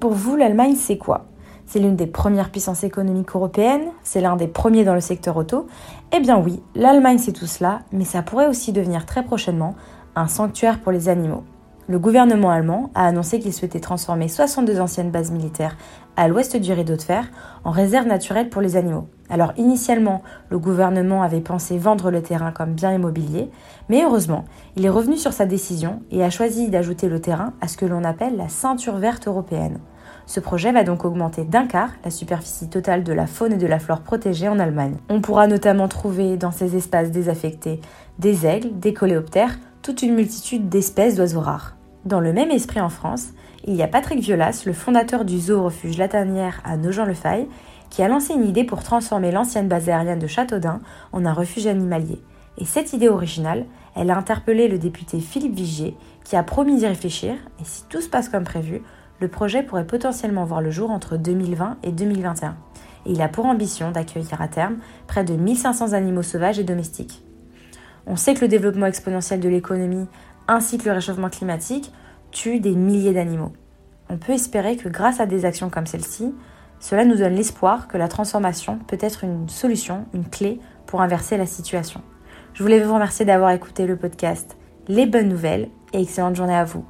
Pour vous, l'Allemagne, c'est quoi? C'est l'une des premières puissances économiques européennes, c'est l'un des premiers dans le secteur auto. Eh bien oui, l'Allemagne c'est tout cela, mais ça pourrait aussi devenir très prochainement un sanctuaire pour les animaux. Le gouvernement allemand a annoncé qu'il souhaitait transformer 62 anciennes bases militaires à l'ouest du rideau de fer en réserve naturelle pour les animaux. Alors initialement, le gouvernement avait pensé vendre le terrain comme bien immobilier, mais heureusement, il est revenu sur sa décision et a choisi d'ajouter le terrain à ce que l'on appelle la ceinture verte européenne. Ce projet va donc augmenter d'un quart la superficie totale de la faune et de la flore protégée en Allemagne. On pourra notamment trouver dans ces espaces désaffectés des aigles, des coléoptères, toute une multitude d'espèces d'oiseaux rares. Dans le même esprit en France, il y a Patrick Violas, le fondateur du zoo refuge Latanière à Nogent-le-Faille, qui a lancé une idée pour transformer l'ancienne base aérienne de Châteaudun en un refuge animalier. Et cette idée originale, elle a interpellé le député Philippe Vigier, qui a promis d'y réfléchir, et si tout se passe comme prévu, le projet pourrait potentiellement voir le jour entre 2020 et 2021. Et il a pour ambition d'accueillir à terme près de 1500 animaux sauvages et domestiques. On sait que le développement exponentiel de l'économie ainsi que le réchauffement climatique tuent des milliers d'animaux. On peut espérer que grâce à des actions comme celle-ci, cela nous donne l'espoir que la transformation peut être une solution, une clé pour inverser la situation. Je voulais vous remercier d'avoir écouté le podcast Les bonnes nouvelles et excellente journée à vous.